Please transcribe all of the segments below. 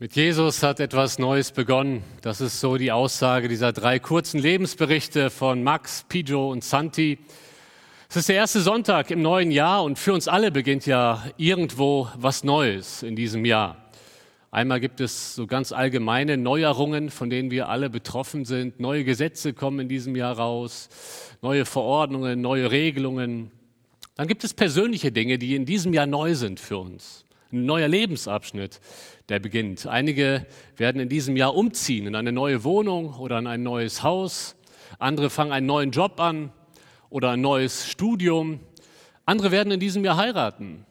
Mit Jesus hat etwas Neues begonnen. Das ist so die Aussage dieser drei kurzen Lebensberichte von Max, Pijo und Santi. Es ist der erste Sonntag im neuen Jahr und für uns alle beginnt ja irgendwo was Neues in diesem Jahr. Einmal gibt es so ganz allgemeine Neuerungen, von denen wir alle betroffen sind. Neue Gesetze kommen in diesem Jahr raus, neue Verordnungen, neue Regelungen. Dann gibt es persönliche Dinge, die in diesem Jahr neu sind für uns. Ein neuer Lebensabschnitt, der beginnt. Einige werden in diesem Jahr umziehen in eine neue Wohnung oder in ein neues Haus. Andere fangen einen neuen Job an oder ein neues Studium. Andere werden in diesem Jahr heiraten.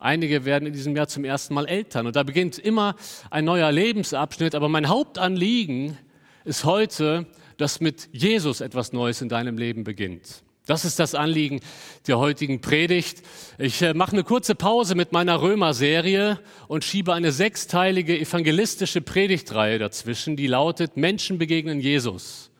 Einige werden in diesem Jahr zum ersten Mal Eltern. Und da beginnt immer ein neuer Lebensabschnitt. Aber mein Hauptanliegen ist heute, dass mit Jesus etwas Neues in deinem Leben beginnt. Das ist das Anliegen der heutigen Predigt. Ich äh, mache eine kurze Pause mit meiner Römer-Serie und schiebe eine sechsteilige evangelistische Predigtreihe dazwischen, die lautet Menschen begegnen Jesus.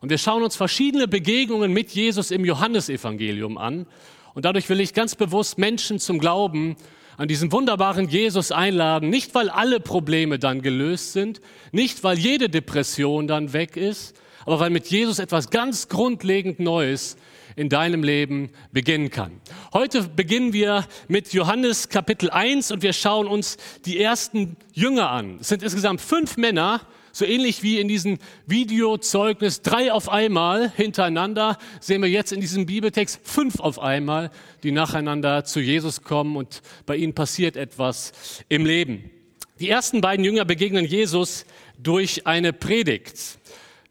Und wir schauen uns verschiedene Begegnungen mit Jesus im Johannesevangelium an. Und dadurch will ich ganz bewusst Menschen zum Glauben an diesen wunderbaren Jesus einladen, nicht weil alle Probleme dann gelöst sind, nicht weil jede Depression dann weg ist, aber weil mit Jesus etwas ganz grundlegend Neues in deinem Leben beginnen kann. Heute beginnen wir mit Johannes Kapitel 1 und wir schauen uns die ersten Jünger an. Es sind insgesamt fünf Männer, so ähnlich wie in diesem Videozeugnis drei auf einmal hintereinander, sehen wir jetzt in diesem Bibeltext fünf auf einmal, die nacheinander zu Jesus kommen und bei ihnen passiert etwas im Leben. Die ersten beiden Jünger begegnen Jesus durch eine Predigt.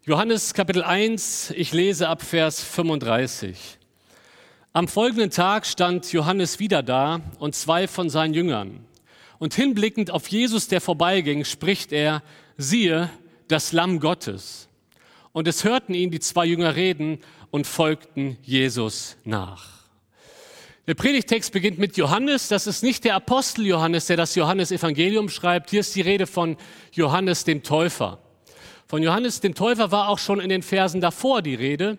Johannes Kapitel 1, ich lese ab Vers 35. Am folgenden Tag stand Johannes wieder da und zwei von seinen Jüngern. Und hinblickend auf Jesus, der vorbeiging, spricht er, siehe, das Lamm Gottes. Und es hörten ihn die zwei Jünger reden und folgten Jesus nach. Der Predigtext beginnt mit Johannes. Das ist nicht der Apostel Johannes, der das Johannesevangelium schreibt. Hier ist die Rede von Johannes dem Täufer. Von Johannes dem Täufer war auch schon in den Versen davor die Rede.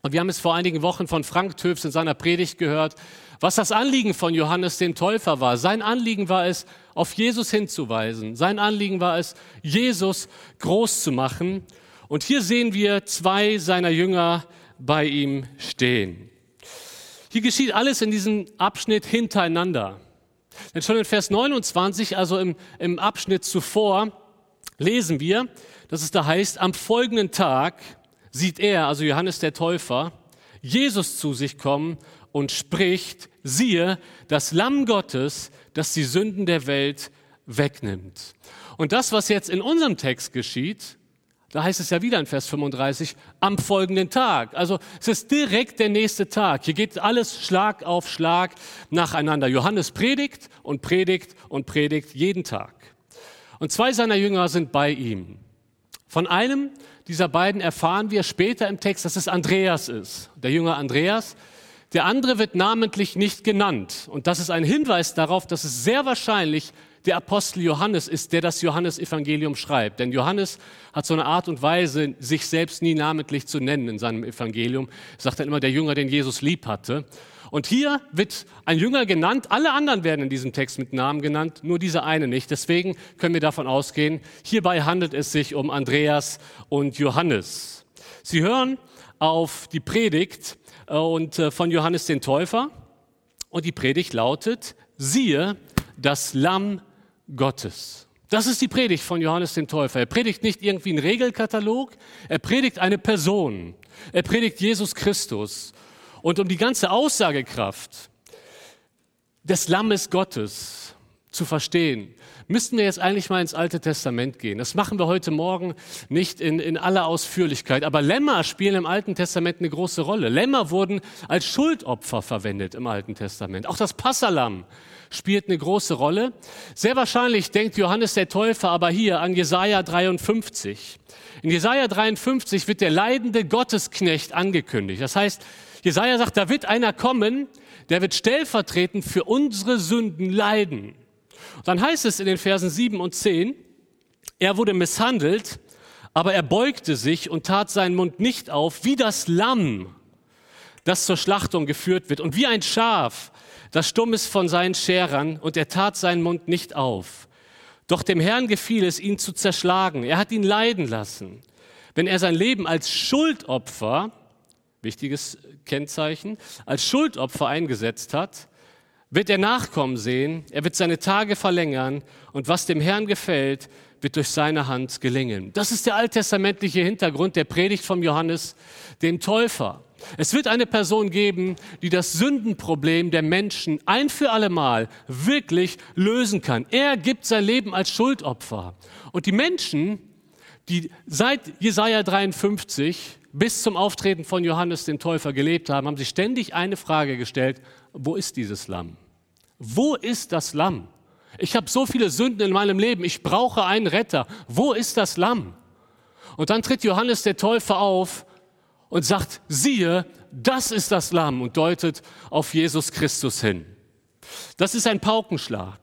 Und wir haben es vor einigen Wochen von Frank Töfs in seiner Predigt gehört, was das Anliegen von Johannes dem Täufer war. Sein Anliegen war es, auf Jesus hinzuweisen. Sein Anliegen war es, Jesus groß zu machen. Und hier sehen wir zwei seiner Jünger bei ihm stehen. Hier geschieht alles in diesem Abschnitt hintereinander. Denn schon in Vers 29, also im, im Abschnitt zuvor, lesen wir, dass es da heißt, am folgenden Tag sieht er, also Johannes der Täufer, Jesus zu sich kommen und spricht, siehe, das Lamm Gottes, das die Sünden der Welt wegnimmt. Und das, was jetzt in unserem Text geschieht, da heißt es ja wieder in Vers 35, am folgenden Tag. Also es ist direkt der nächste Tag. Hier geht alles Schlag auf Schlag nacheinander. Johannes predigt und predigt und predigt jeden Tag. Und zwei seiner Jünger sind bei ihm. Von einem dieser beiden erfahren wir später im Text, dass es Andreas ist, der Jünger Andreas. Der andere wird namentlich nicht genannt. Und das ist ein Hinweis darauf, dass es sehr wahrscheinlich der Apostel Johannes ist, der das Johannesevangelium schreibt. Denn Johannes hat so eine Art und Weise, sich selbst nie namentlich zu nennen in seinem Evangelium. Sagt dann immer, der Jünger, den Jesus lieb hatte. Und hier wird ein Jünger genannt, alle anderen werden in diesem Text mit Namen genannt, nur dieser eine nicht. Deswegen können wir davon ausgehen, hierbei handelt es sich um Andreas und Johannes. Sie hören auf die Predigt äh, und äh, von Johannes den Täufer und die Predigt lautet, siehe das Lamm Gottes. Das ist die Predigt von Johannes den Täufer. Er predigt nicht irgendwie einen Regelkatalog, er predigt eine Person. Er predigt Jesus Christus. Und um die ganze Aussagekraft des Lammes Gottes zu verstehen, müssten wir jetzt eigentlich mal ins Alte Testament gehen. Das machen wir heute Morgen nicht in, in aller Ausführlichkeit. Aber Lämmer spielen im Alten Testament eine große Rolle. Lämmer wurden als Schuldopfer verwendet im Alten Testament. Auch das Passalam spielt eine große Rolle. Sehr wahrscheinlich denkt Johannes der Täufer aber hier an Jesaja 53. In Jesaja 53 wird der leidende Gottesknecht angekündigt. Das heißt, Jesaja sagt, da wird einer kommen, der wird stellvertretend für unsere Sünden leiden. Und dann heißt es in den Versen 7 und 10, er wurde misshandelt, aber er beugte sich und tat seinen Mund nicht auf, wie das Lamm, das zur Schlachtung geführt wird, und wie ein Schaf, das stumm ist von seinen Scherern, und er tat seinen Mund nicht auf. Doch dem Herrn gefiel es, ihn zu zerschlagen. Er hat ihn leiden lassen. Wenn er sein Leben als Schuldopfer, wichtiges Kennzeichen, als Schuldopfer eingesetzt hat, wird er Nachkommen sehen, er wird seine Tage verlängern und was dem Herrn gefällt, wird durch seine Hand gelingen. Das ist der alttestamentliche Hintergrund der Predigt von Johannes, dem Täufer. Es wird eine Person geben, die das Sündenproblem der Menschen ein für allemal wirklich lösen kann. Er gibt sein Leben als Schuldopfer. Und die Menschen, die seit Jesaja 53 bis zum Auftreten von Johannes dem Täufer gelebt haben, haben sich ständig eine Frage gestellt, wo ist dieses Lamm? Wo ist das Lamm? Ich habe so viele Sünden in meinem Leben, ich brauche einen Retter. Wo ist das Lamm? Und dann tritt Johannes der Täufer auf und sagt, siehe, das ist das Lamm und deutet auf Jesus Christus hin. Das ist ein Paukenschlag.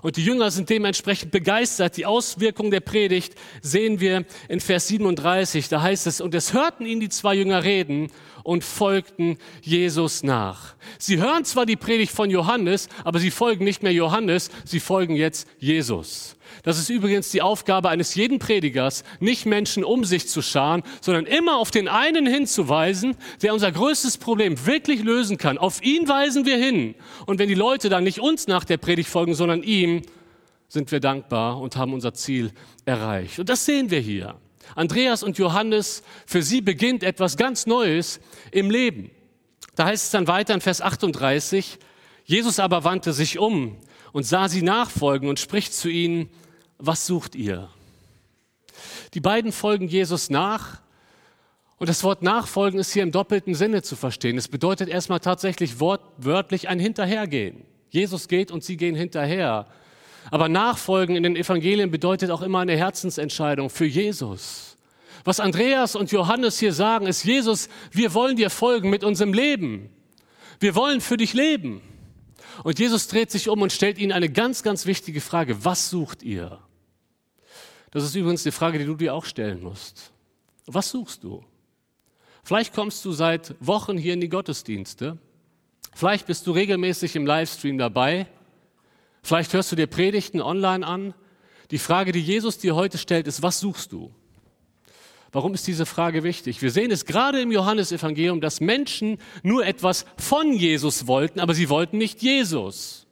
Und die Jünger sind dementsprechend begeistert. Die Auswirkung der Predigt sehen wir in Vers 37. Da heißt es, und es hörten ihn die zwei Jünger reden und folgten Jesus nach. Sie hören zwar die Predigt von Johannes, aber sie folgen nicht mehr Johannes, sie folgen jetzt Jesus. Das ist übrigens die Aufgabe eines jeden Predigers, nicht Menschen um sich zu scharen, sondern immer auf den einen hinzuweisen, der unser größtes Problem wirklich lösen kann. Auf ihn weisen wir hin. Und wenn die Leute dann nicht uns nach der Predigt folgen, sondern ihm, sind wir dankbar und haben unser Ziel erreicht. Und das sehen wir hier. Andreas und Johannes, für sie beginnt etwas ganz Neues im Leben. Da heißt es dann weiter in Vers 38, Jesus aber wandte sich um und sah sie nachfolgen und spricht zu ihnen, was sucht ihr? Die beiden folgen Jesus nach. Und das Wort nachfolgen ist hier im doppelten Sinne zu verstehen. Es bedeutet erstmal tatsächlich wortwörtlich ein Hinterhergehen. Jesus geht und sie gehen hinterher. Aber Nachfolgen in den Evangelien bedeutet auch immer eine Herzensentscheidung für Jesus. Was Andreas und Johannes hier sagen, ist, Jesus, wir wollen dir folgen mit unserem Leben. Wir wollen für dich leben. Und Jesus dreht sich um und stellt ihnen eine ganz, ganz wichtige Frage. Was sucht ihr? Das ist übrigens die Frage, die du dir auch stellen musst. Was suchst du? Vielleicht kommst du seit Wochen hier in die Gottesdienste. Vielleicht bist du regelmäßig im Livestream dabei. Vielleicht hörst du dir Predigten online an. Die Frage, die Jesus dir heute stellt, ist, was suchst du? Warum ist diese Frage wichtig? Wir sehen es gerade im Johannesevangelium, dass Menschen nur etwas von Jesus wollten, aber sie wollten nicht Jesus.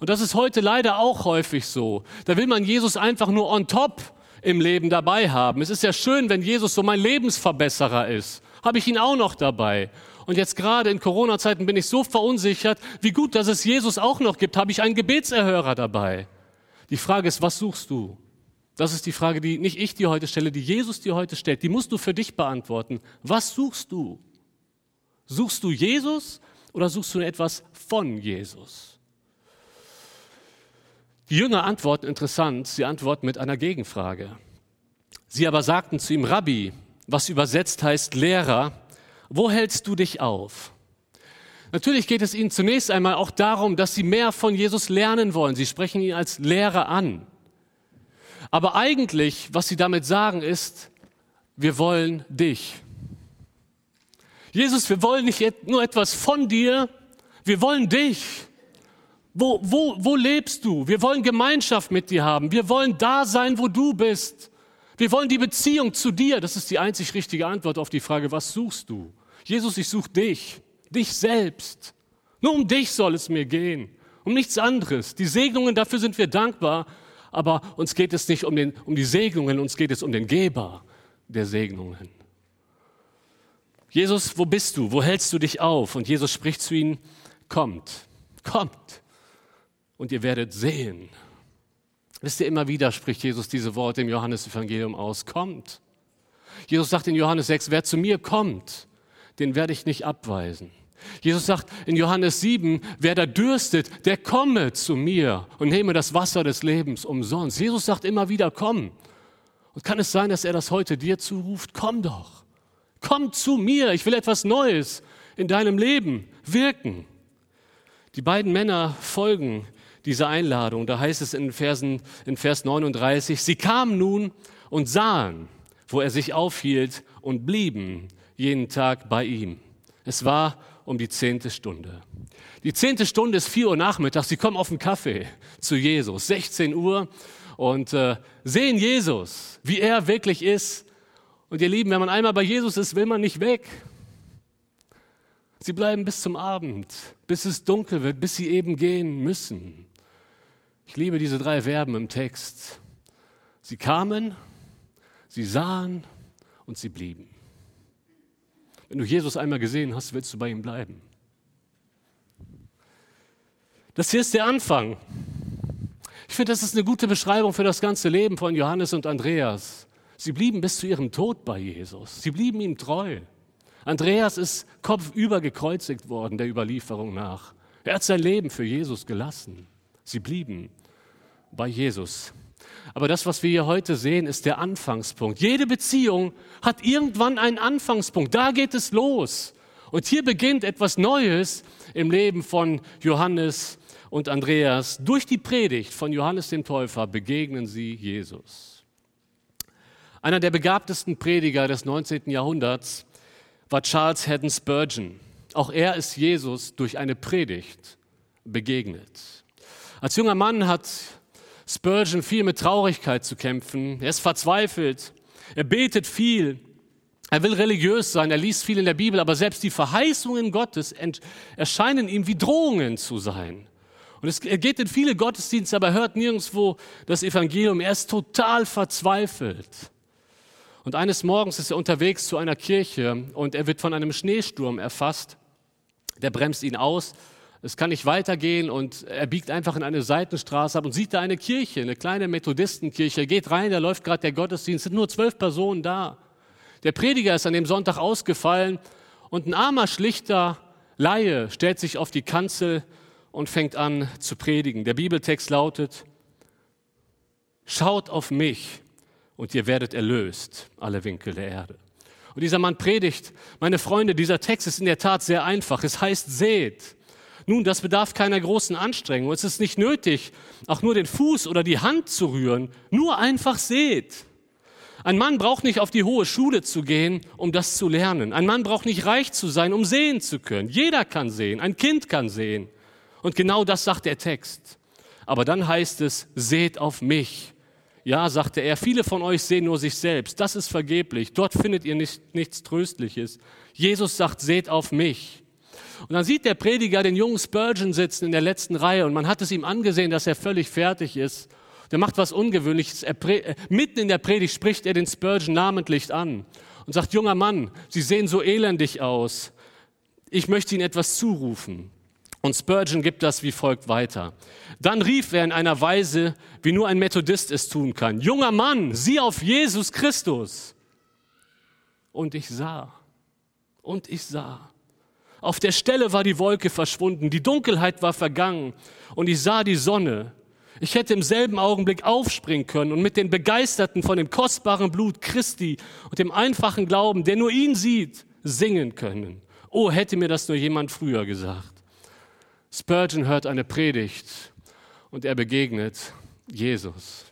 Und das ist heute leider auch häufig so. Da will man Jesus einfach nur on top im Leben dabei haben. Es ist ja schön, wenn Jesus so mein Lebensverbesserer ist. Habe ich ihn auch noch dabei. Und jetzt gerade in Corona-Zeiten bin ich so verunsichert, wie gut, dass es Jesus auch noch gibt. Habe ich einen Gebetserhörer dabei? Die Frage ist, was suchst du? Das ist die Frage, die nicht ich dir heute stelle, die Jesus dir heute stellt. Die musst du für dich beantworten. Was suchst du? Suchst du Jesus oder suchst du etwas von Jesus? Die Jünger antworten interessant, sie antworten mit einer Gegenfrage. Sie aber sagten zu ihm, Rabbi, was übersetzt heißt Lehrer, wo hältst du dich auf? Natürlich geht es ihnen zunächst einmal auch darum, dass sie mehr von Jesus lernen wollen. Sie sprechen ihn als Lehrer an. Aber eigentlich, was sie damit sagen, ist, wir wollen dich. Jesus, wir wollen nicht nur etwas von dir, wir wollen dich. Wo, wo, wo lebst du? Wir wollen Gemeinschaft mit dir haben. Wir wollen da sein, wo du bist. Wir wollen die Beziehung zu dir. Das ist die einzig richtige Antwort auf die Frage, was suchst du? Jesus, ich suche dich, dich selbst. Nur um dich soll es mir gehen, um nichts anderes. Die Segnungen, dafür sind wir dankbar, aber uns geht es nicht um, den, um die Segnungen, uns geht es um den Geber der Segnungen. Jesus, wo bist du? Wo hältst du dich auf? Und Jesus spricht zu ihnen, kommt, kommt und ihr werdet sehen. Wisst ihr, immer wieder spricht Jesus diese Worte im Johannesevangelium aus. Kommt. Jesus sagt in Johannes 6, wer zu mir kommt, den werde ich nicht abweisen. Jesus sagt in Johannes 7, wer da dürstet, der komme zu mir und nehme das Wasser des Lebens umsonst. Jesus sagt immer wieder, komm. Und kann es sein, dass er das heute dir zuruft? Komm doch. Komm zu mir. Ich will etwas Neues in deinem Leben wirken. Die beiden Männer folgen dieser Einladung. Da heißt es in, Versen, in Vers 39, sie kamen nun und sahen, wo er sich aufhielt und blieben jeden Tag bei ihm. Es war um die zehnte Stunde. Die zehnte Stunde ist vier Uhr nachmittags. Sie kommen auf den Kaffee zu Jesus, 16 Uhr, und äh, sehen Jesus, wie er wirklich ist. Und ihr Lieben, wenn man einmal bei Jesus ist, will man nicht weg. Sie bleiben bis zum Abend, bis es dunkel wird, bis sie eben gehen müssen. Ich liebe diese drei Verben im Text. Sie kamen, sie sahen und sie blieben. Wenn du Jesus einmal gesehen hast, willst du bei ihm bleiben. Das hier ist der Anfang. Ich finde, das ist eine gute Beschreibung für das ganze Leben von Johannes und Andreas. Sie blieben bis zu ihrem Tod bei Jesus. Sie blieben ihm treu. Andreas ist kopfüber gekreuzigt worden, der Überlieferung nach. Er hat sein Leben für Jesus gelassen. Sie blieben bei Jesus. Aber das, was wir hier heute sehen, ist der Anfangspunkt. Jede Beziehung hat irgendwann einen Anfangspunkt. Da geht es los. Und hier beginnt etwas Neues im Leben von Johannes und Andreas. Durch die Predigt von Johannes dem Täufer begegnen sie Jesus. Einer der begabtesten Prediger des 19. Jahrhunderts war Charles Haddon Spurgeon. Auch er ist Jesus durch eine Predigt begegnet. Als junger Mann hat Spurgeon viel mit Traurigkeit zu kämpfen. Er ist verzweifelt. Er betet viel. Er will religiös sein. Er liest viel in der Bibel. Aber selbst die Verheißungen Gottes erscheinen ihm wie Drohungen zu sein. Und es, er geht in viele Gottesdienste, aber hört nirgendwo das Evangelium. Er ist total verzweifelt. Und eines Morgens ist er unterwegs zu einer Kirche und er wird von einem Schneesturm erfasst. Der bremst ihn aus es kann nicht weitergehen und er biegt einfach in eine Seitenstraße ab und sieht da eine Kirche, eine kleine Methodistenkirche. Er geht rein, da läuft gerade der Gottesdienst, es sind nur zwölf Personen da. Der Prediger ist an dem Sonntag ausgefallen und ein armer, schlichter Laie stellt sich auf die Kanzel und fängt an zu predigen. Der Bibeltext lautet, schaut auf mich und ihr werdet erlöst, alle Winkel der Erde. Und dieser Mann predigt, meine Freunde, dieser Text ist in der Tat sehr einfach. Es heißt, seht. Nun, das bedarf keiner großen Anstrengung. Es ist nicht nötig, auch nur den Fuß oder die Hand zu rühren. Nur einfach seht. Ein Mann braucht nicht auf die hohe Schule zu gehen, um das zu lernen. Ein Mann braucht nicht reich zu sein, um sehen zu können. Jeder kann sehen. Ein Kind kann sehen. Und genau das sagt der Text. Aber dann heißt es, seht auf mich. Ja, sagte er, viele von euch sehen nur sich selbst. Das ist vergeblich. Dort findet ihr nicht, nichts Tröstliches. Jesus sagt, seht auf mich. Und dann sieht der Prediger den jungen Spurgeon sitzen in der letzten Reihe und man hat es ihm angesehen, dass er völlig fertig ist. Der macht was Ungewöhnliches. Er, äh, mitten in der Predigt spricht er den Spurgeon namentlich an und sagt, junger Mann, Sie sehen so elendig aus. Ich möchte Ihnen etwas zurufen. Und Spurgeon gibt das wie folgt weiter. Dann rief er in einer Weise, wie nur ein Methodist es tun kann. Junger Mann, sieh auf Jesus Christus. Und ich sah, und ich sah, auf der Stelle war die Wolke verschwunden, die Dunkelheit war vergangen und ich sah die Sonne. Ich hätte im selben Augenblick aufspringen können und mit den Begeisterten von dem kostbaren Blut Christi und dem einfachen Glauben, der nur ihn sieht, singen können. Oh, hätte mir das nur jemand früher gesagt. Spurgeon hört eine Predigt und er begegnet Jesus.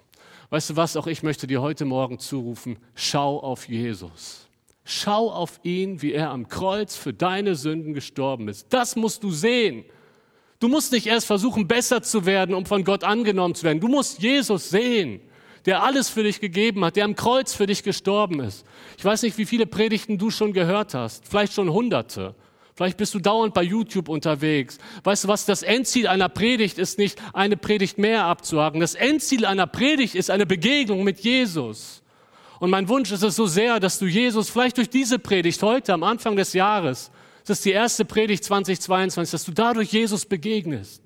Weißt du was, auch ich möchte dir heute Morgen zurufen, schau auf Jesus. Schau auf ihn, wie er am Kreuz für deine Sünden gestorben ist. Das musst du sehen. Du musst nicht erst versuchen, besser zu werden, um von Gott angenommen zu werden. Du musst Jesus sehen, der alles für dich gegeben hat, der am Kreuz für dich gestorben ist. Ich weiß nicht, wie viele Predigten du schon gehört hast. Vielleicht schon hunderte. Vielleicht bist du dauernd bei YouTube unterwegs. Weißt du was? Das Endziel einer Predigt ist nicht, eine Predigt mehr abzuhaken. Das Endziel einer Predigt ist eine Begegnung mit Jesus. Und mein Wunsch ist es so sehr, dass du Jesus vielleicht durch diese Predigt heute am Anfang des Jahres, das ist die erste Predigt 2022, dass du dadurch Jesus begegnest.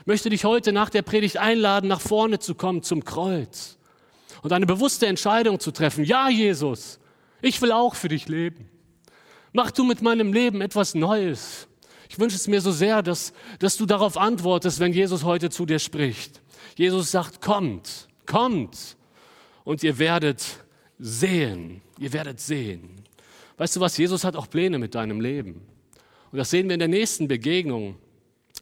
Ich möchte dich heute nach der Predigt einladen, nach vorne zu kommen zum Kreuz und eine bewusste Entscheidung zu treffen. Ja, Jesus, ich will auch für dich leben. Mach du mit meinem Leben etwas Neues. Ich wünsche es mir so sehr, dass, dass du darauf antwortest, wenn Jesus heute zu dir spricht. Jesus sagt, kommt, kommt und ihr werdet sehen. Ihr werdet sehen. Weißt du was? Jesus hat auch Pläne mit deinem Leben. Und das sehen wir in der nächsten Begegnung.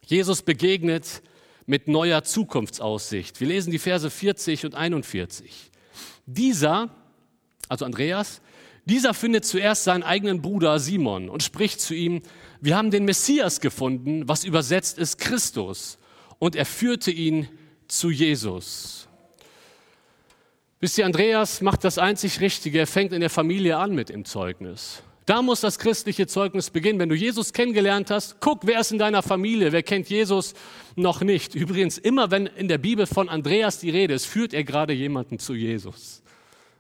Jesus begegnet mit neuer Zukunftsaussicht. Wir lesen die Verse 40 und 41. Dieser, also Andreas, dieser findet zuerst seinen eigenen Bruder Simon und spricht zu ihm, wir haben den Messias gefunden, was übersetzt ist Christus. Und er führte ihn zu Jesus. Wisst ihr, Andreas macht das einzig Richtige, er fängt in der Familie an mit dem Zeugnis. Da muss das christliche Zeugnis beginnen. Wenn du Jesus kennengelernt hast, guck, wer ist in deiner Familie, wer kennt Jesus noch nicht. Übrigens, immer wenn in der Bibel von Andreas die Rede ist, führt er gerade jemanden zu Jesus.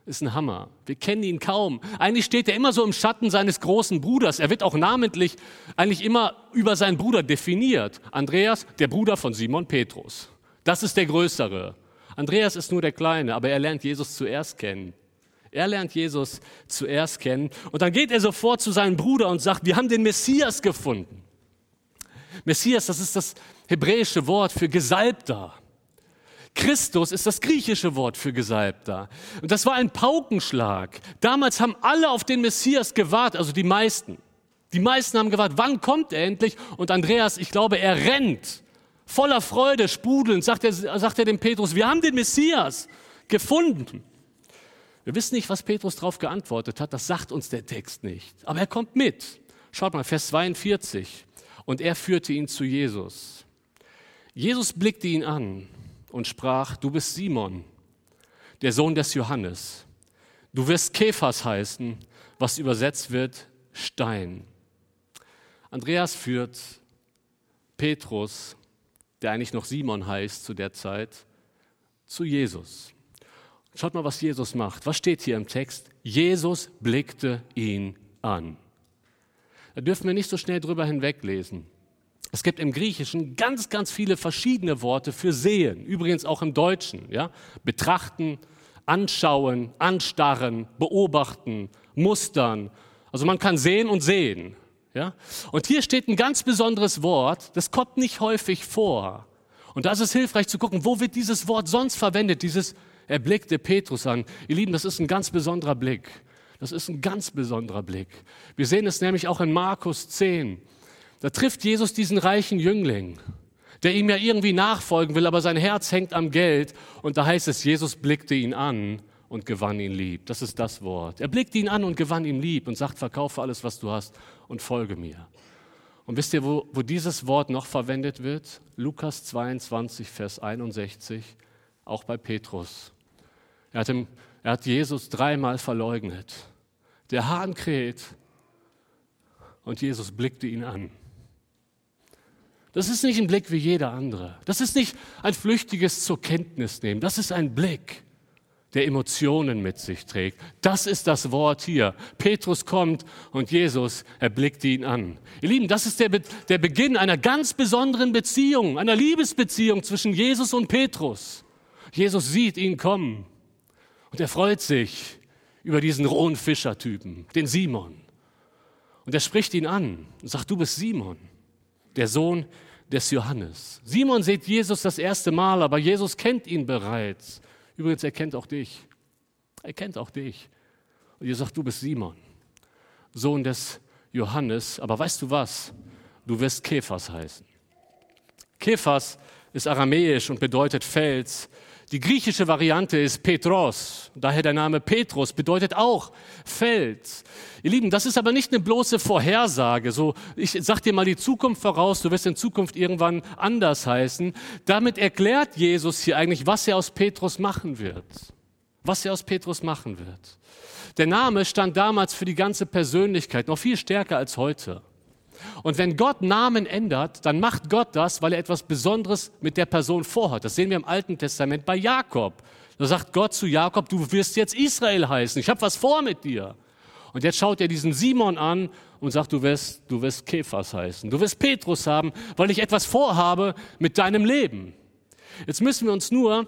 Ist ein Hammer. Wir kennen ihn kaum. Eigentlich steht er immer so im Schatten seines großen Bruders. Er wird auch namentlich eigentlich immer über seinen Bruder definiert. Andreas, der Bruder von Simon Petrus. Das ist der Größere. Andreas ist nur der Kleine, aber er lernt Jesus zuerst kennen. Er lernt Jesus zuerst kennen und dann geht er sofort zu seinem Bruder und sagt, wir haben den Messias gefunden. Messias, das ist das hebräische Wort für Gesalbter. Christus ist das griechische Wort für Gesalbter. Und das war ein Paukenschlag. Damals haben alle auf den Messias gewartet, also die meisten. Die meisten haben gewartet, wann kommt er endlich? Und Andreas, ich glaube, er rennt. Voller Freude, sprudelnd, sagt er, sagt er dem Petrus, wir haben den Messias gefunden. Wir wissen nicht, was Petrus darauf geantwortet hat, das sagt uns der Text nicht. Aber er kommt mit. Schaut mal, Vers 42. Und er führte ihn zu Jesus. Jesus blickte ihn an und sprach, du bist Simon, der Sohn des Johannes. Du wirst Kephas heißen, was übersetzt wird Stein. Andreas führt Petrus, der eigentlich noch Simon heißt zu der Zeit, zu Jesus. Schaut mal, was Jesus macht. Was steht hier im Text? Jesus blickte ihn an. Da dürfen wir nicht so schnell drüber hinweglesen. Es gibt im Griechischen ganz, ganz viele verschiedene Worte für sehen. Übrigens auch im Deutschen. Ja? Betrachten, anschauen, anstarren, beobachten, mustern. Also man kann sehen und sehen. Ja? Und hier steht ein ganz besonderes Wort, das kommt nicht häufig vor. Und da ist hilfreich zu gucken, wo wird dieses Wort sonst verwendet, dieses er blickte Petrus an. Ihr Lieben, das ist ein ganz besonderer Blick. Das ist ein ganz besonderer Blick. Wir sehen es nämlich auch in Markus 10. Da trifft Jesus diesen reichen Jüngling, der ihm ja irgendwie nachfolgen will, aber sein Herz hängt am Geld. Und da heißt es, Jesus blickte ihn an und gewann ihn lieb. Das ist das Wort. Er blickte ihn an und gewann ihn lieb und sagt, verkaufe alles, was du hast und folge mir. Und wisst ihr, wo, wo dieses Wort noch verwendet wird? Lukas 22, Vers 61, auch bei Petrus. Er hat, ihm, er hat Jesus dreimal verleugnet. Der Hahn kräht und Jesus blickte ihn an. Das ist nicht ein Blick wie jeder andere. Das ist nicht ein flüchtiges zur Kenntnis nehmen. Das ist ein Blick, der Emotionen mit sich trägt. Das ist das Wort hier. Petrus kommt und Jesus, er blickt ihn an. Ihr Lieben, das ist der, Be der Beginn einer ganz besonderen Beziehung, einer Liebesbeziehung zwischen Jesus und Petrus. Jesus sieht ihn kommen und er freut sich über diesen rohen Fischertypen, den Simon. Und er spricht ihn an und sagt, du bist Simon, der Sohn des Johannes. Simon sieht Jesus das erste Mal, aber Jesus kennt ihn bereits. Übrigens, er kennt auch dich. Er kennt auch dich. Und ihr sagt, du bist Simon, Sohn des Johannes. Aber weißt du was? Du wirst Kephas heißen. Kephas ist aramäisch und bedeutet Fels. Die griechische Variante ist Petros, daher der Name Petrus, bedeutet auch Fels. Ihr Lieben, das ist aber nicht eine bloße Vorhersage, so ich sag dir mal die Zukunft voraus, du wirst in Zukunft irgendwann anders heißen. Damit erklärt Jesus hier eigentlich, was er aus Petrus machen wird. Was er aus Petrus machen wird. Der Name stand damals für die ganze Persönlichkeit, noch viel stärker als heute. Und wenn Gott Namen ändert, dann macht Gott das, weil er etwas Besonderes mit der Person vorhat. Das sehen wir im Alten Testament bei Jakob. Da sagt Gott zu Jakob, du wirst jetzt Israel heißen. Ich habe was vor mit dir. Und jetzt schaut er diesen Simon an und sagt, du wirst, du wirst Kephas heißen. Du wirst Petrus haben, weil ich etwas vorhabe mit deinem Leben. Jetzt müssen wir uns nur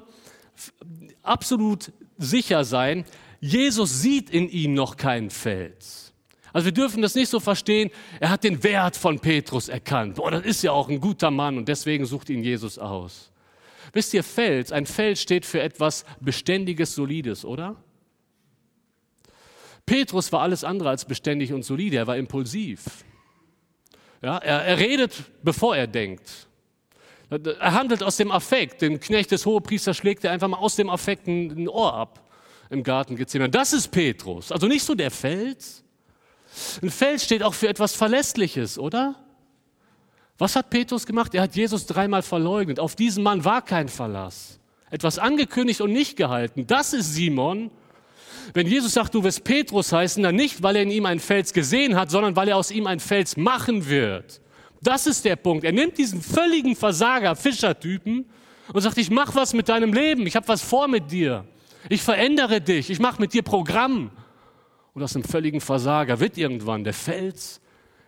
absolut sicher sein, Jesus sieht in ihm noch keinen Fels. Also wir dürfen das nicht so verstehen, er hat den Wert von Petrus erkannt. Boah, das ist ja auch ein guter Mann und deswegen sucht ihn Jesus aus. Wisst ihr, Fels, ein Fels steht für etwas Beständiges, Solides, oder? Petrus war alles andere als beständig und solide, er war impulsiv. Ja, er, er redet, bevor er denkt. Er handelt aus dem Affekt. Den Knecht des Hohepriesters schlägt er einfach mal aus dem Affekt ein, ein Ohr ab im Garten Gethsemane. Das ist Petrus. Also nicht so der Fels, ein Fels steht auch für etwas Verlässliches, oder? Was hat Petrus gemacht? Er hat Jesus dreimal verleugnet. Auf diesen Mann war kein Verlass. Etwas angekündigt und nicht gehalten. Das ist Simon. Wenn Jesus sagt, du wirst Petrus heißen, dann nicht, weil er in ihm einen Fels gesehen hat, sondern weil er aus ihm einen Fels machen wird. Das ist der Punkt. Er nimmt diesen völligen Versager, Fischertypen und sagt, ich mach was mit deinem Leben. Ich habe was vor mit dir. Ich verändere dich. Ich mache mit dir Programm. Und aus einem völligen Versager wird irgendwann der Fels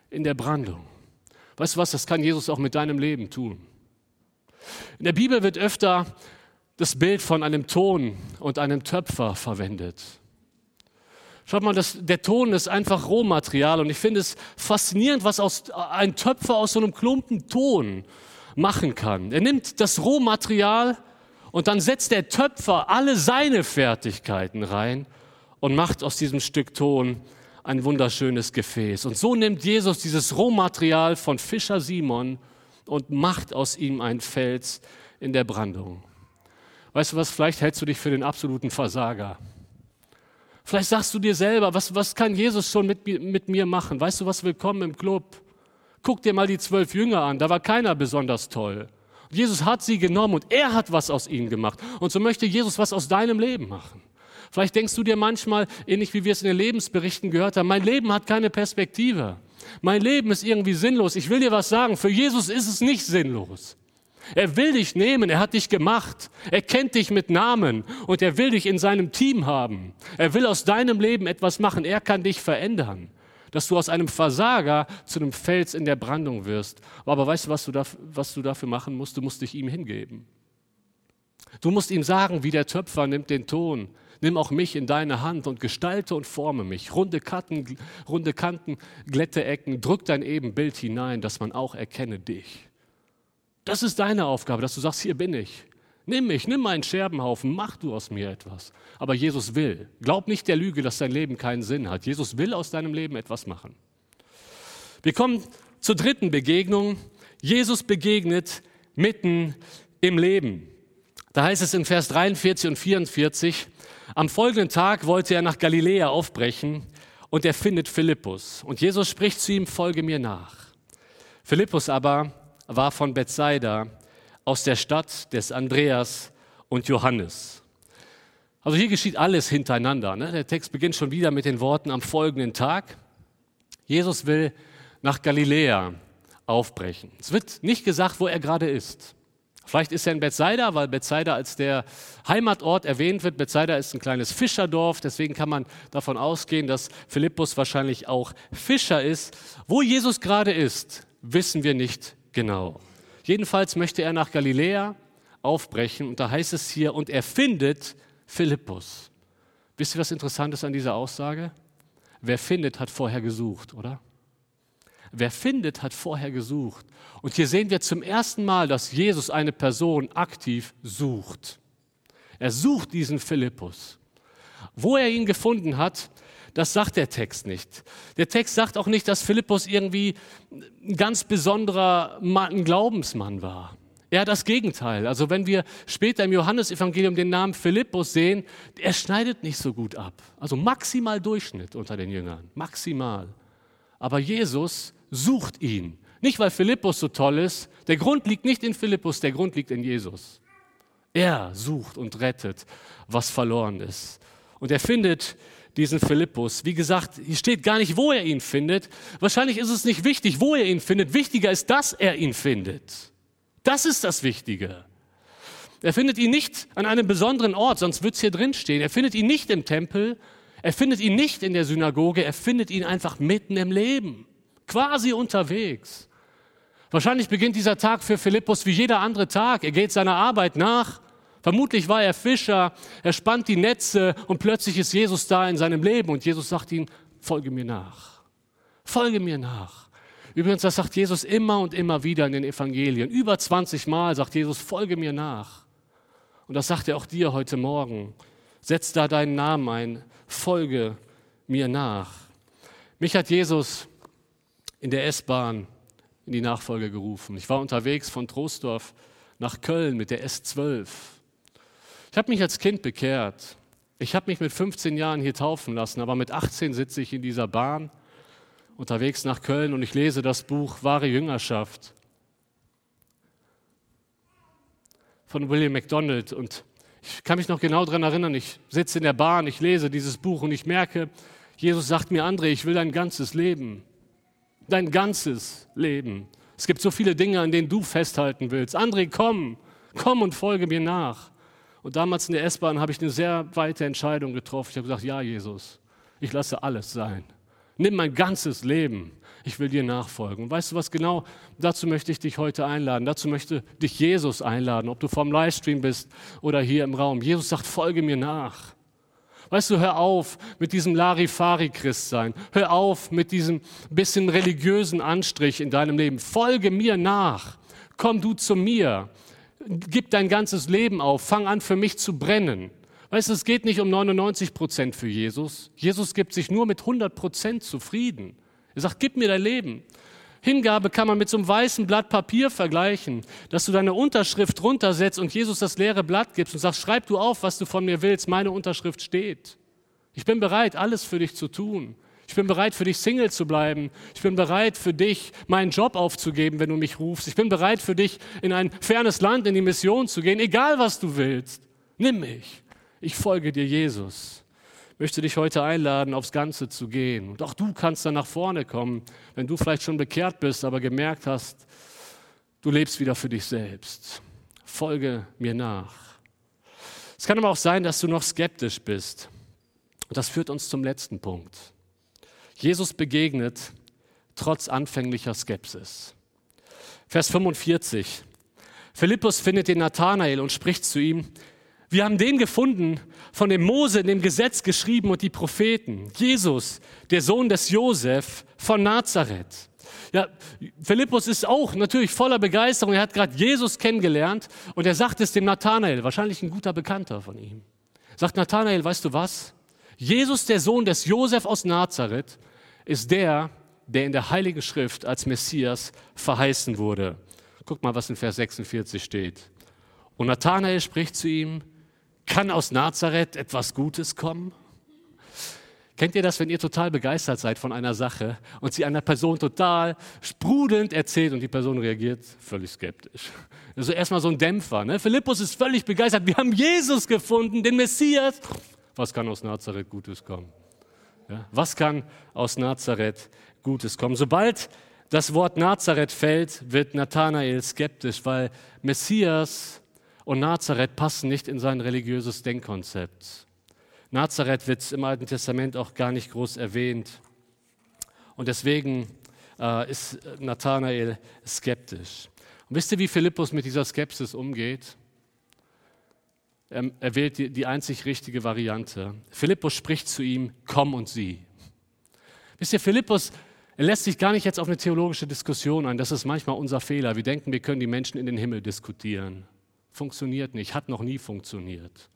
in der Brandung. Weißt du was, das kann Jesus auch mit deinem Leben tun. In der Bibel wird öfter das Bild von einem Ton und einem Töpfer verwendet. Schaut mal, das, der Ton ist einfach Rohmaterial und ich finde es faszinierend, was aus, ein Töpfer aus so einem Klumpen Ton machen kann. Er nimmt das Rohmaterial und dann setzt der Töpfer alle seine Fertigkeiten rein und macht aus diesem Stück Ton ein wunderschönes Gefäß. Und so nimmt Jesus dieses Rohmaterial von Fischer Simon und macht aus ihm ein Fels in der Brandung. Weißt du was, vielleicht hältst du dich für den absoluten Versager. Vielleicht sagst du dir selber, was, was kann Jesus schon mit, mit mir machen? Weißt du was, willkommen im Club. Guck dir mal die zwölf Jünger an, da war keiner besonders toll. Jesus hat sie genommen und er hat was aus ihnen gemacht. Und so möchte Jesus was aus deinem Leben machen. Vielleicht denkst du dir manchmal, ähnlich wie wir es in den Lebensberichten gehört haben, mein Leben hat keine Perspektive. Mein Leben ist irgendwie sinnlos. Ich will dir was sagen, für Jesus ist es nicht sinnlos. Er will dich nehmen, er hat dich gemacht, er kennt dich mit Namen und er will dich in seinem Team haben. Er will aus deinem Leben etwas machen, er kann dich verändern, dass du aus einem Versager zu einem Fels in der Brandung wirst. Aber weißt du, was du, dafür, was du dafür machen musst? Du musst dich ihm hingeben. Du musst ihm sagen, wie der Töpfer nimmt den Ton, nimm auch mich in deine Hand und gestalte und forme mich. Runde Kanten, runde Kanten, glätte Ecken, drück dein Ebenbild hinein, dass man auch erkenne dich. Das ist deine Aufgabe, dass du sagst, hier bin ich. Nimm mich, nimm meinen Scherbenhaufen, mach du aus mir etwas. Aber Jesus will. Glaub nicht der Lüge, dass dein Leben keinen Sinn hat. Jesus will aus deinem Leben etwas machen. Wir kommen zur dritten Begegnung. Jesus begegnet mitten im Leben. Da heißt es in Vers 43 und 44, am folgenden Tag wollte er nach Galiläa aufbrechen und er findet Philippus. Und Jesus spricht zu ihm, folge mir nach. Philippus aber war von Bethsaida aus der Stadt des Andreas und Johannes. Also hier geschieht alles hintereinander. Ne? Der Text beginnt schon wieder mit den Worten am folgenden Tag. Jesus will nach Galiläa aufbrechen. Es wird nicht gesagt, wo er gerade ist. Vielleicht ist er in Bethsaida, weil Bethsaida als der Heimatort erwähnt wird. Bethsaida ist ein kleines Fischerdorf, deswegen kann man davon ausgehen, dass Philippus wahrscheinlich auch Fischer ist. Wo Jesus gerade ist, wissen wir nicht Genau. Jedenfalls möchte er nach Galiläa aufbrechen und da heißt es hier, und er findet Philippus. Wisst ihr, was interessant ist an dieser Aussage? Wer findet, hat vorher gesucht, oder? Wer findet, hat vorher gesucht. Und hier sehen wir zum ersten Mal, dass Jesus eine Person aktiv sucht. Er sucht diesen Philippus. Wo er ihn gefunden hat, das sagt der Text nicht. Der Text sagt auch nicht, dass Philippus irgendwie ein ganz besonderer Mann, Glaubensmann war. Er das Gegenteil. Also wenn wir später im Johannesevangelium den Namen Philippus sehen, er schneidet nicht so gut ab. Also maximal Durchschnitt unter den Jüngern. Maximal. Aber Jesus sucht ihn. Nicht, weil Philippus so toll ist. Der Grund liegt nicht in Philippus, der Grund liegt in Jesus. Er sucht und rettet, was verloren ist. Und er findet diesen Philippus. Wie gesagt, hier steht gar nicht, wo er ihn findet. Wahrscheinlich ist es nicht wichtig, wo er ihn findet. Wichtiger ist, dass er ihn findet. Das ist das Wichtige. Er findet ihn nicht an einem besonderen Ort, sonst wird es hier drin stehen. Er findet ihn nicht im Tempel. Er findet ihn nicht in der Synagoge. Er findet ihn einfach mitten im Leben. Quasi unterwegs. Wahrscheinlich beginnt dieser Tag für Philippus wie jeder andere Tag. Er geht seiner Arbeit nach. Vermutlich war er Fischer, er spannt die Netze und plötzlich ist Jesus da in seinem Leben und Jesus sagt ihm, folge mir nach. Folge mir nach. Übrigens, das sagt Jesus immer und immer wieder in den Evangelien. Über 20 Mal sagt Jesus, folge mir nach. Und das sagt er auch dir heute Morgen. Setz da deinen Namen ein, folge mir nach. Mich hat Jesus in der S-Bahn in die Nachfolge gerufen. Ich war unterwegs von Troisdorf nach Köln mit der S12. Ich habe mich als Kind bekehrt. Ich habe mich mit 15 Jahren hier taufen lassen, aber mit 18 sitze ich in dieser Bahn unterwegs nach Köln und ich lese das Buch Wahre Jüngerschaft von William MacDonald. Und ich kann mich noch genau daran erinnern, ich sitze in der Bahn, ich lese dieses Buch und ich merke, Jesus sagt mir, André, ich will dein ganzes Leben. Dein ganzes Leben. Es gibt so viele Dinge, an denen du festhalten willst. André, komm, komm und folge mir nach. Und damals in der S-Bahn habe ich eine sehr weite Entscheidung getroffen. Ich habe gesagt, ja, Jesus, ich lasse alles sein. Nimm mein ganzes Leben. Ich will dir nachfolgen. Und weißt du was genau? Dazu möchte ich dich heute einladen. Dazu möchte dich Jesus einladen, ob du vom Livestream bist oder hier im Raum. Jesus sagt, folge mir nach. Weißt du, hör auf mit diesem Larifari-Christsein. Hör auf mit diesem bisschen religiösen Anstrich in deinem Leben. Folge mir nach. Komm du zu mir. Gib dein ganzes Leben auf. Fang an, für mich zu brennen. Weißt du, es geht nicht um 99 Prozent für Jesus. Jesus gibt sich nur mit 100 Prozent zufrieden. Er sagt, gib mir dein Leben. Hingabe kann man mit so einem weißen Blatt Papier vergleichen, dass du deine Unterschrift runtersetzt und Jesus das leere Blatt gibst und sagst, schreib du auf, was du von mir willst, meine Unterschrift steht. Ich bin bereit, alles für dich zu tun. Ich bin bereit, für dich Single zu bleiben. Ich bin bereit, für dich meinen Job aufzugeben, wenn du mich rufst. Ich bin bereit, für dich in ein fernes Land, in die Mission zu gehen, egal was du willst. Nimm mich ich folge dir, Jesus. Möchte dich heute einladen, aufs Ganze zu gehen. Und auch du kannst dann nach vorne kommen, wenn du vielleicht schon bekehrt bist, aber gemerkt hast, du lebst wieder für dich selbst. Folge mir nach. Es kann aber auch sein, dass du noch skeptisch bist. Und das führt uns zum letzten Punkt. Jesus begegnet trotz anfänglicher Skepsis. Vers 45. Philippus findet den Nathanael und spricht zu ihm, wir haben den gefunden, von dem Mose in dem Gesetz geschrieben und die Propheten. Jesus, der Sohn des Josef von Nazareth. Ja, Philippus ist auch natürlich voller Begeisterung. Er hat gerade Jesus kennengelernt und er sagt es dem Nathanael, wahrscheinlich ein guter Bekannter von ihm. Sagt Nathanael, weißt du was? Jesus, der Sohn des Josef aus Nazareth, ist der, der in der Heiligen Schrift als Messias verheißen wurde. Guck mal, was in Vers 46 steht. Und Nathanael spricht zu ihm, kann aus Nazareth etwas Gutes kommen? Kennt ihr das, wenn ihr total begeistert seid von einer Sache und sie einer Person total sprudelnd erzählt und die Person reagiert völlig skeptisch? Also erstmal so ein Dämpfer. Ne? Philippus ist völlig begeistert. Wir haben Jesus gefunden, den Messias. Was kann aus Nazareth Gutes kommen? Ja? Was kann aus Nazareth Gutes kommen? Sobald das Wort Nazareth fällt, wird Nathanael skeptisch, weil Messias und Nazareth passen nicht in sein religiöses Denkkonzept. Nazareth wird im Alten Testament auch gar nicht groß erwähnt. Und deswegen äh, ist Nathanael skeptisch. Und wisst ihr, wie Philippus mit dieser Skepsis umgeht? Er, er wählt die, die einzig richtige Variante. Philippus spricht zu ihm, komm und sieh. Wisst ihr, Philippus er lässt sich gar nicht jetzt auf eine theologische Diskussion ein. Das ist manchmal unser Fehler. Wir denken, wir können die Menschen in den Himmel diskutieren. Funktioniert nicht, hat noch nie funktioniert.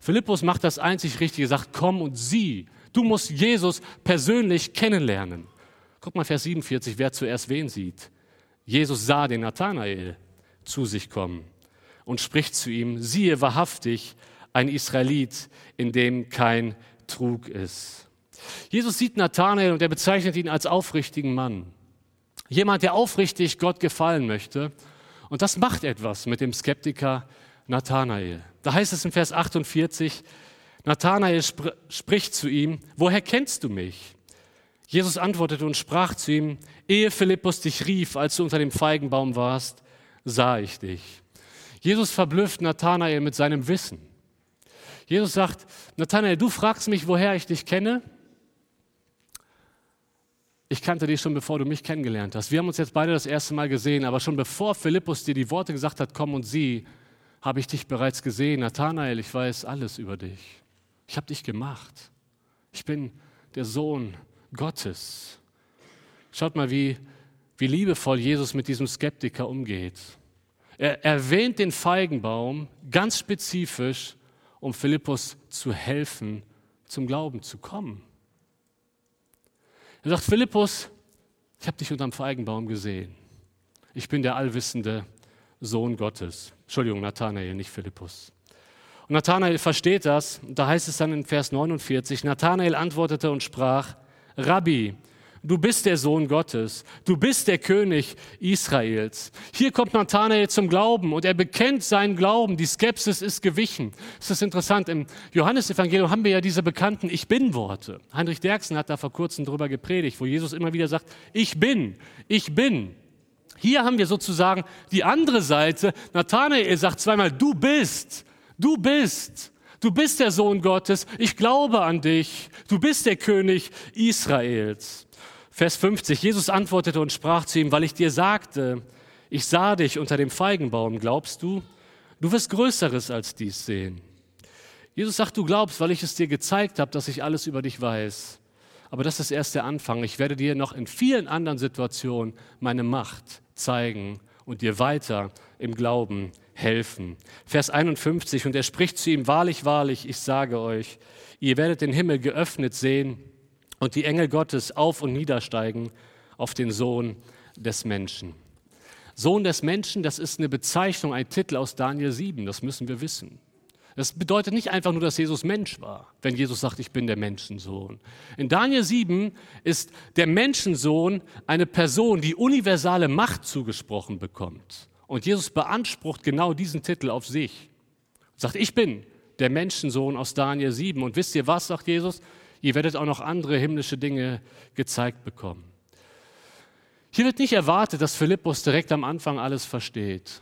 Philippus macht das einzig Richtige, sagt, komm und sieh. Du musst Jesus persönlich kennenlernen. Guck mal, Vers 47, wer zuerst wen sieht. Jesus sah den Nathanael zu sich kommen und spricht zu ihm, siehe wahrhaftig ein Israelit, in dem kein Trug ist. Jesus sieht Nathanael und er bezeichnet ihn als aufrichtigen Mann. Jemand, der aufrichtig Gott gefallen möchte und das macht etwas mit dem Skeptiker Nathanael. Da heißt es in Vers 48, Nathanael sp spricht zu ihm, woher kennst du mich? Jesus antwortete und sprach zu ihm, ehe Philippus dich rief, als du unter dem Feigenbaum warst, sah ich dich. Jesus verblüfft Nathanael mit seinem Wissen. Jesus sagt, Nathanael, du fragst mich, woher ich dich kenne? Ich kannte dich schon, bevor du mich kennengelernt hast. Wir haben uns jetzt beide das erste Mal gesehen, aber schon bevor Philippus dir die Worte gesagt hat, komm und sieh, habe ich dich bereits gesehen. Nathanael, ich weiß alles über dich. Ich habe dich gemacht. Ich bin der Sohn Gottes. Schaut mal, wie, wie liebevoll Jesus mit diesem Skeptiker umgeht. Er erwähnt den Feigenbaum ganz spezifisch, um Philippus zu helfen, zum Glauben zu kommen. Er sagt, Philippus, ich habe dich unterm Feigenbaum gesehen. Ich bin der allwissende Sohn Gottes. Entschuldigung, Nathanael, nicht Philippus. Und Nathanael versteht das. Da heißt es dann in Vers 49, Nathanael antwortete und sprach, Rabbi, Du bist der Sohn Gottes. Du bist der König Israels. Hier kommt Nathanael zum Glauben und er bekennt seinen Glauben. Die Skepsis ist gewichen. Es ist interessant. Im Johannesevangelium haben wir ja diese bekannten Ich bin-Worte. Heinrich Derksen hat da vor kurzem drüber gepredigt, wo Jesus immer wieder sagt, ich bin, ich bin. Hier haben wir sozusagen die andere Seite. Nathanael sagt zweimal, du bist, du bist. Du bist der Sohn Gottes, ich glaube an dich, du bist der König Israels. Vers 50, Jesus antwortete und sprach zu ihm, weil ich dir sagte, ich sah dich unter dem Feigenbaum, glaubst du? Du wirst Größeres als dies sehen. Jesus sagt, du glaubst, weil ich es dir gezeigt habe, dass ich alles über dich weiß. Aber das ist erst der Anfang. Ich werde dir noch in vielen anderen Situationen meine Macht zeigen und dir weiter im Glauben helfen. Vers 51, und er spricht zu ihm, wahrlich, wahrlich, ich sage euch, ihr werdet den Himmel geöffnet sehen und die Engel Gottes auf und niedersteigen auf den Sohn des Menschen. Sohn des Menschen, das ist eine Bezeichnung, ein Titel aus Daniel 7, das müssen wir wissen. Das bedeutet nicht einfach nur, dass Jesus Mensch war, wenn Jesus sagt, ich bin der Menschensohn. In Daniel 7 ist der Menschensohn eine Person, die universale Macht zugesprochen bekommt. Und Jesus beansprucht genau diesen Titel auf sich. Sagt, ich bin der Menschensohn aus Daniel 7. Und wisst ihr was, sagt Jesus? Ihr werdet auch noch andere himmlische Dinge gezeigt bekommen. Hier wird nicht erwartet, dass Philippus direkt am Anfang alles versteht.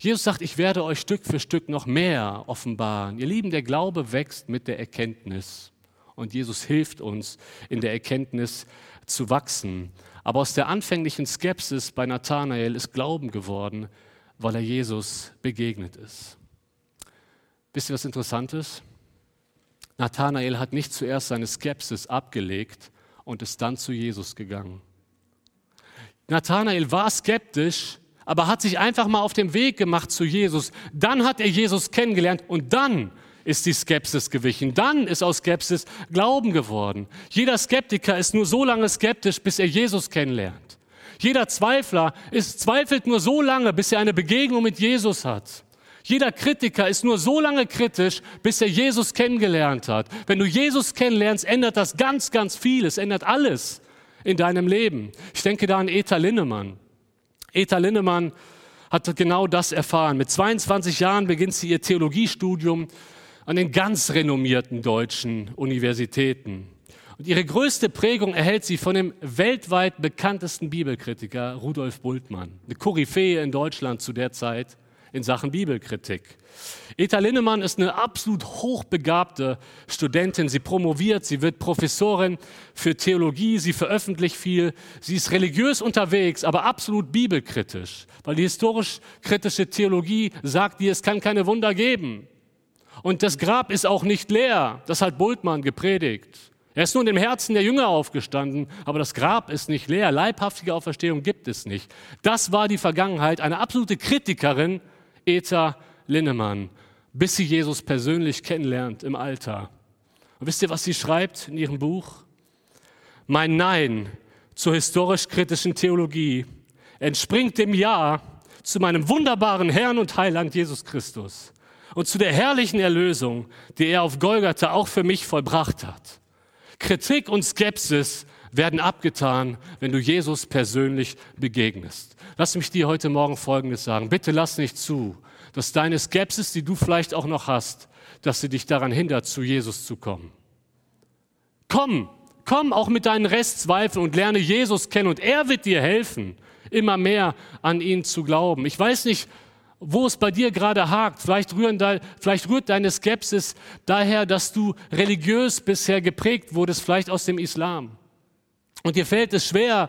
Jesus sagt, ich werde euch Stück für Stück noch mehr offenbaren. Ihr Lieben, der Glaube wächst mit der Erkenntnis. Und Jesus hilft uns, in der Erkenntnis zu wachsen. Aber aus der anfänglichen Skepsis bei Nathanael ist Glauben geworden, weil er Jesus begegnet ist. Wisst ihr, was interessant ist? Nathanael hat nicht zuerst seine Skepsis abgelegt und ist dann zu Jesus gegangen. Nathanael war skeptisch, aber hat sich einfach mal auf den Weg gemacht zu Jesus. Dann hat er Jesus kennengelernt und dann ist die Skepsis gewichen. Dann ist aus Skepsis Glauben geworden. Jeder Skeptiker ist nur so lange skeptisch, bis er Jesus kennenlernt. Jeder Zweifler ist, zweifelt nur so lange, bis er eine Begegnung mit Jesus hat. Jeder Kritiker ist nur so lange kritisch, bis er Jesus kennengelernt hat. Wenn du Jesus kennenlernst, ändert das ganz, ganz viel. Es ändert alles in deinem Leben. Ich denke da an Eta Linnemann. Eta Linnemann hat genau das erfahren. Mit 22 Jahren beginnt sie ihr Theologiestudium an den ganz renommierten deutschen Universitäten. Und ihre größte Prägung erhält sie von dem weltweit bekanntesten Bibelkritiker Rudolf Bultmann, eine Koryphäe in Deutschland zu der Zeit in Sachen Bibelkritik. Eta Linnemann ist eine absolut hochbegabte Studentin. Sie promoviert, sie wird Professorin für Theologie, sie veröffentlicht viel. Sie ist religiös unterwegs, aber absolut bibelkritisch, weil die historisch-kritische Theologie sagt dir, es kann keine Wunder geben. Und das Grab ist auch nicht leer. Das hat Bultmann gepredigt. Er ist nur in dem Herzen der Jünger aufgestanden, aber das Grab ist nicht leer. Leibhaftige Auferstehung gibt es nicht. Das war die Vergangenheit. Eine absolute Kritikerin Eta Linnemann, bis sie Jesus persönlich kennenlernt im Alter. Und wisst ihr, was sie schreibt in ihrem Buch? Mein Nein zur historisch-kritischen Theologie entspringt dem Ja zu meinem wunderbaren Herrn und Heiland Jesus Christus und zu der herrlichen Erlösung, die er auf Golgatha auch für mich vollbracht hat. Kritik und Skepsis werden abgetan, wenn du Jesus persönlich begegnest. Lass mich dir heute Morgen Folgendes sagen. Bitte lass nicht zu, dass deine Skepsis, die du vielleicht auch noch hast, dass sie dich daran hindert, zu Jesus zu kommen. Komm, komm auch mit deinen Restzweifeln und lerne Jesus kennen und er wird dir helfen, immer mehr an ihn zu glauben. Ich weiß nicht, wo es bei dir gerade hakt. Vielleicht, de, vielleicht rührt deine Skepsis daher, dass du religiös bisher geprägt wurdest, vielleicht aus dem Islam. Und dir fällt es schwer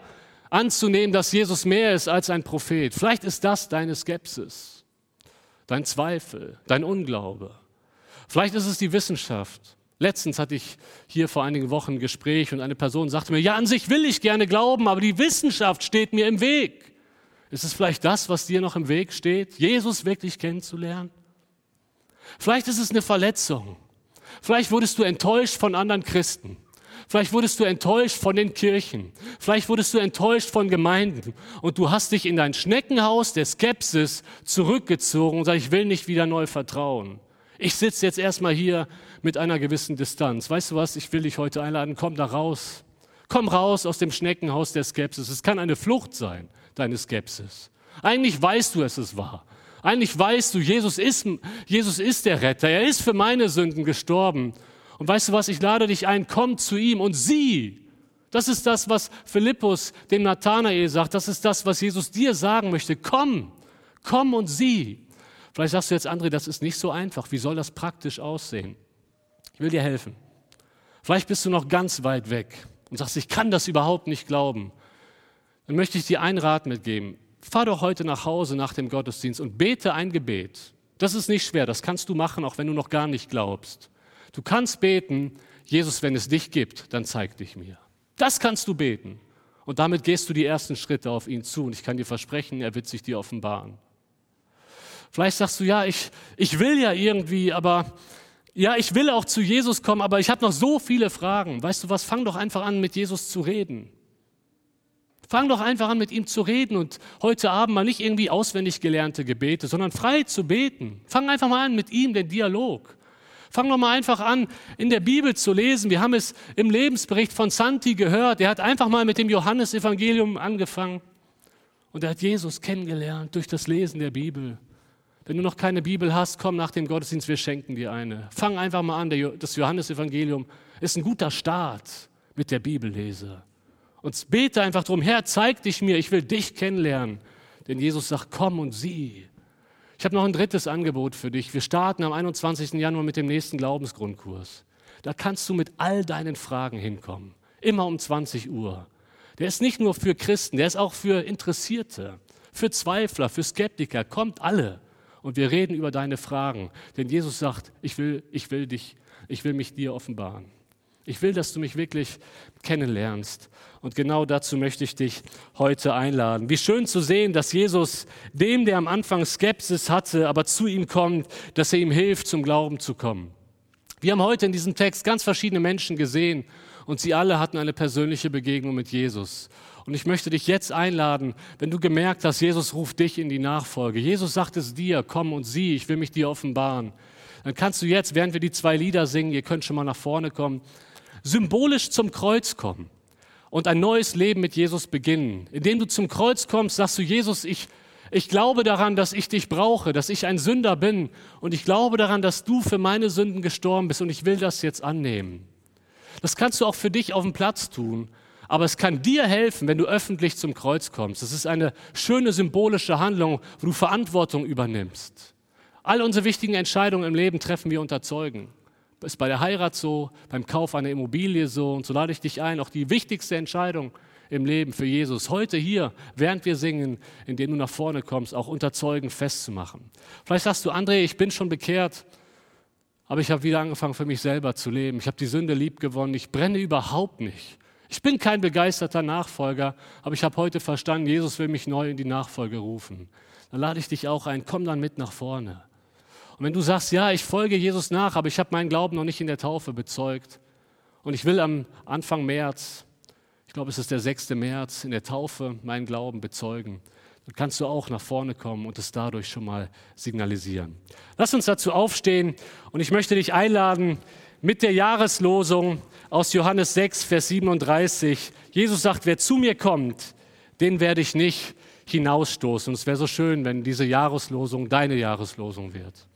anzunehmen, dass Jesus mehr ist als ein Prophet. Vielleicht ist das deine Skepsis, dein Zweifel, dein Unglaube. Vielleicht ist es die Wissenschaft. Letztens hatte ich hier vor einigen Wochen ein Gespräch und eine Person sagte mir, ja, an sich will ich gerne glauben, aber die Wissenschaft steht mir im Weg. Ist es vielleicht das, was dir noch im Weg steht, Jesus wirklich kennenzulernen? Vielleicht ist es eine Verletzung. Vielleicht wurdest du enttäuscht von anderen Christen. Vielleicht wurdest du enttäuscht von den Kirchen. Vielleicht wurdest du enttäuscht von Gemeinden. Und du hast dich in dein Schneckenhaus der Skepsis zurückgezogen und sagst, ich will nicht wieder neu vertrauen. Ich sitze jetzt erstmal hier mit einer gewissen Distanz. Weißt du was? Ich will dich heute einladen. Komm da raus. Komm raus aus dem Schneckenhaus der Skepsis. Es kann eine Flucht sein, deine Skepsis. Eigentlich weißt du, es ist wahr. Eigentlich weißt du, Jesus ist, Jesus ist der Retter. Er ist für meine Sünden gestorben. Und weißt du was, ich lade dich ein, komm zu ihm und sieh. Das ist das, was Philippus dem Nathanael sagt. Das ist das, was Jesus dir sagen möchte. Komm, komm und sieh. Vielleicht sagst du jetzt, André, das ist nicht so einfach. Wie soll das praktisch aussehen? Ich will dir helfen. Vielleicht bist du noch ganz weit weg und sagst, ich kann das überhaupt nicht glauben. Dann möchte ich dir einen Rat mitgeben. Fahr doch heute nach Hause nach dem Gottesdienst und bete ein Gebet. Das ist nicht schwer, das kannst du machen, auch wenn du noch gar nicht glaubst. Du kannst beten, Jesus, wenn es dich gibt, dann zeig dich mir. Das kannst du beten. Und damit gehst du die ersten Schritte auf ihn zu. Und ich kann dir versprechen, er wird sich dir offenbaren. Vielleicht sagst du, ja, ich, ich will ja irgendwie, aber ja, ich will auch zu Jesus kommen, aber ich habe noch so viele Fragen. Weißt du was, fang doch einfach an, mit Jesus zu reden. Fang doch einfach an, mit ihm zu reden und heute Abend mal nicht irgendwie auswendig gelernte Gebete, sondern frei zu beten. Fang einfach mal an, mit ihm den Dialog. Fang doch mal einfach an, in der Bibel zu lesen. Wir haben es im Lebensbericht von Santi gehört. Er hat einfach mal mit dem Johannesevangelium angefangen. Und er hat Jesus kennengelernt durch das Lesen der Bibel. Wenn du noch keine Bibel hast, komm nach dem Gottesdienst, wir schenken dir eine. Fang einfach mal an, das Johannesevangelium ist ein guter Start mit der Bibellese. Und bete einfach drum, Herr, zeig dich mir, ich will dich kennenlernen. Denn Jesus sagt, komm und sieh. Ich habe noch ein drittes Angebot für dich. Wir starten am 21. Januar mit dem nächsten Glaubensgrundkurs. Da kannst du mit all deinen Fragen hinkommen. Immer um 20 Uhr. Der ist nicht nur für Christen, der ist auch für Interessierte, für Zweifler, für Skeptiker. Kommt alle. Und wir reden über deine Fragen. Denn Jesus sagt, ich will, ich will dich, ich will mich dir offenbaren. Ich will, dass du mich wirklich kennenlernst. Und genau dazu möchte ich dich heute einladen. Wie schön zu sehen, dass Jesus dem, der am Anfang Skepsis hatte, aber zu ihm kommt, dass er ihm hilft, zum Glauben zu kommen. Wir haben heute in diesem Text ganz verschiedene Menschen gesehen und sie alle hatten eine persönliche Begegnung mit Jesus. Und ich möchte dich jetzt einladen, wenn du gemerkt hast, Jesus ruft dich in die Nachfolge. Jesus sagt es dir, komm und sieh, ich will mich dir offenbaren. Dann kannst du jetzt, während wir die zwei Lieder singen, ihr könnt schon mal nach vorne kommen, symbolisch zum Kreuz kommen und ein neues Leben mit Jesus beginnen. Indem du zum Kreuz kommst, sagst du, Jesus, ich, ich glaube daran, dass ich dich brauche, dass ich ein Sünder bin und ich glaube daran, dass du für meine Sünden gestorben bist und ich will das jetzt annehmen. Das kannst du auch für dich auf dem Platz tun, aber es kann dir helfen, wenn du öffentlich zum Kreuz kommst. Das ist eine schöne symbolische Handlung, wo du Verantwortung übernimmst. All unsere wichtigen Entscheidungen im Leben treffen wir unter Zeugen ist bei der Heirat so, beim Kauf einer Immobilie so. Und so lade ich dich ein, auch die wichtigste Entscheidung im Leben für Jesus, heute hier, während wir singen, indem du nach vorne kommst, auch unter Zeugen festzumachen. Vielleicht sagst du, André, ich bin schon bekehrt, aber ich habe wieder angefangen, für mich selber zu leben. Ich habe die Sünde lieb gewonnen. Ich brenne überhaupt nicht. Ich bin kein begeisterter Nachfolger, aber ich habe heute verstanden, Jesus will mich neu in die Nachfolge rufen. Dann lade ich dich auch ein, komm dann mit nach vorne. Und wenn du sagst, ja, ich folge Jesus nach, aber ich habe meinen Glauben noch nicht in der Taufe bezeugt und ich will am Anfang März, ich glaube es ist der 6. März, in der Taufe meinen Glauben bezeugen, dann kannst du auch nach vorne kommen und es dadurch schon mal signalisieren. Lass uns dazu aufstehen und ich möchte dich einladen mit der Jahreslosung aus Johannes 6, Vers 37. Jesus sagt, wer zu mir kommt, den werde ich nicht hinausstoßen. Und es wäre so schön, wenn diese Jahreslosung deine Jahreslosung wird.